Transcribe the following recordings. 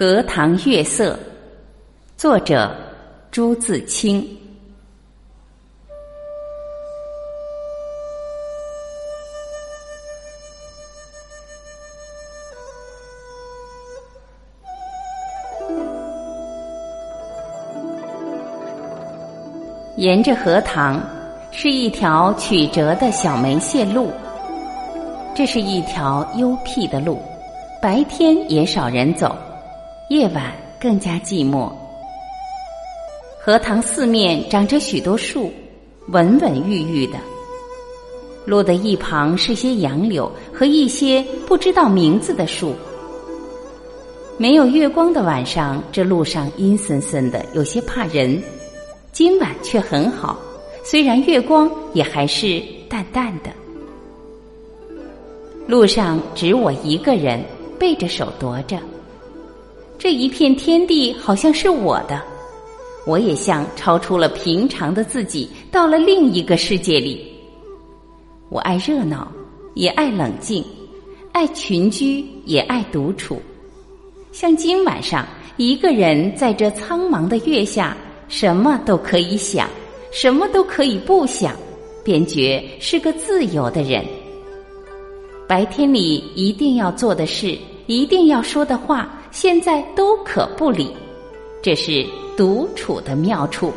荷塘月色，作者朱自清。沿着荷塘，是一条曲折的小梅线路。这是一条幽僻的路，白天也少人走。夜晚更加寂寞。荷塘四面长着许多树，稳稳郁郁的。路的一旁是些杨柳和一些不知道名字的树。没有月光的晚上，这路上阴森森的，有些怕人。今晚却很好，虽然月光也还是淡淡的。路上只我一个人，背着手踱着。这一片天地好像是我的，我也像超出了平常的自己，到了另一个世界里。我爱热闹，也爱冷静；爱群居，也爱独处。像今晚上，一个人在这苍茫的月下，什么都可以想，什么都可以不想，便觉是个自由的人。白天里一定要做的事，一定要说的话。现在都可不理，这是独处的妙处。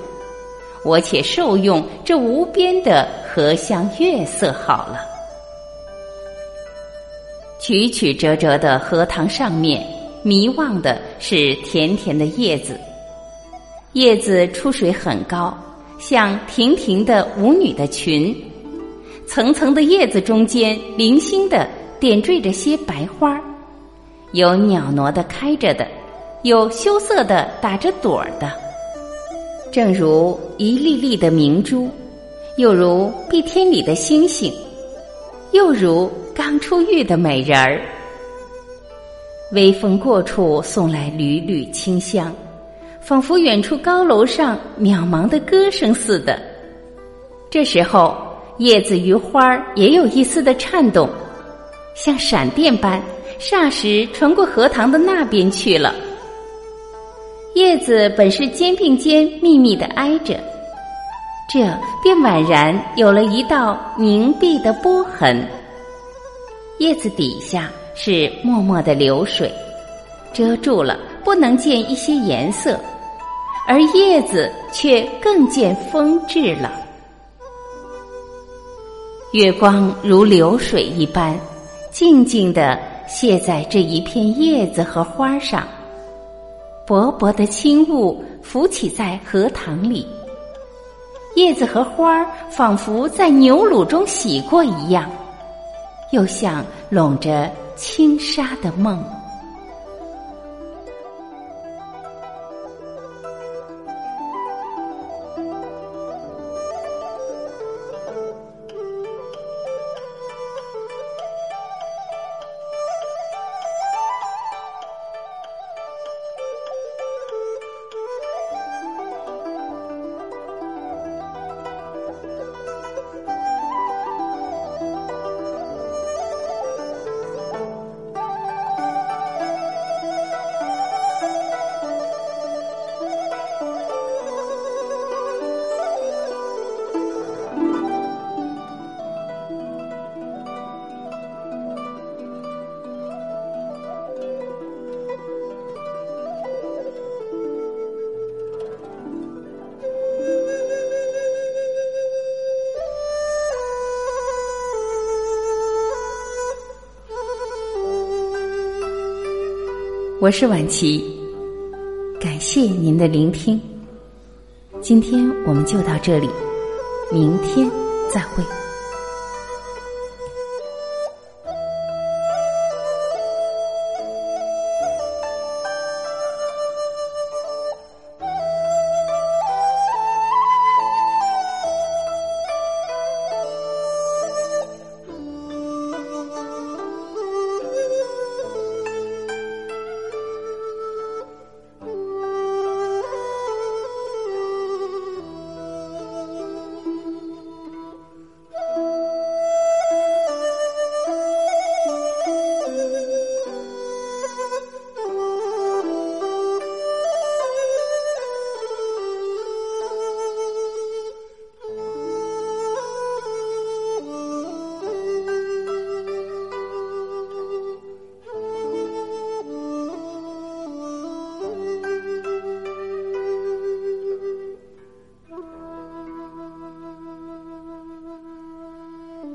我且受用这无边的荷香月色好了。曲曲折折的荷塘上面，迷望的是甜甜的叶子。叶子出水很高，像亭亭的舞女的裙。层层的叶子中间，零星的点缀着些白花儿。有袅娜的开着的，有羞涩的打着朵儿的，正如一粒粒的明珠，又如碧天里的星星，又如刚出浴的美人儿。微风过处，送来缕缕清香，仿佛远处高楼上渺茫的歌声似的。这时候，叶子与花儿也有一丝的颤动，像闪电般。霎时传过荷塘的那边去了。叶子本是肩并肩密密的挨着，这便宛然有了一道凝碧的波痕。叶子底下是脉脉的流水，遮住了，不能见一些颜色，而叶子却更见风致了。月光如流水一般，静静的。泻在这一片叶子和花上，薄薄的轻雾浮起在荷塘里。叶子和花仿佛在牛乳中洗过一样，又像笼着轻纱的梦。我是婉琪，感谢您的聆听。今天我们就到这里，明天再会。